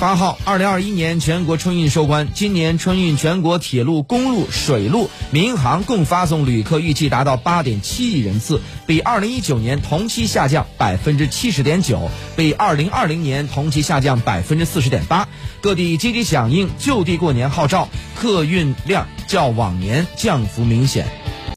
八号二零二一年全国春运收官。今年春运全国铁路公路水路民航共发送旅客预计达到八点七亿人次比二零一九年同期下降百分之七十点九比二零二零年同期下降百分之四十点八。各地积极响应就地过年号召客运量较往年降幅明显。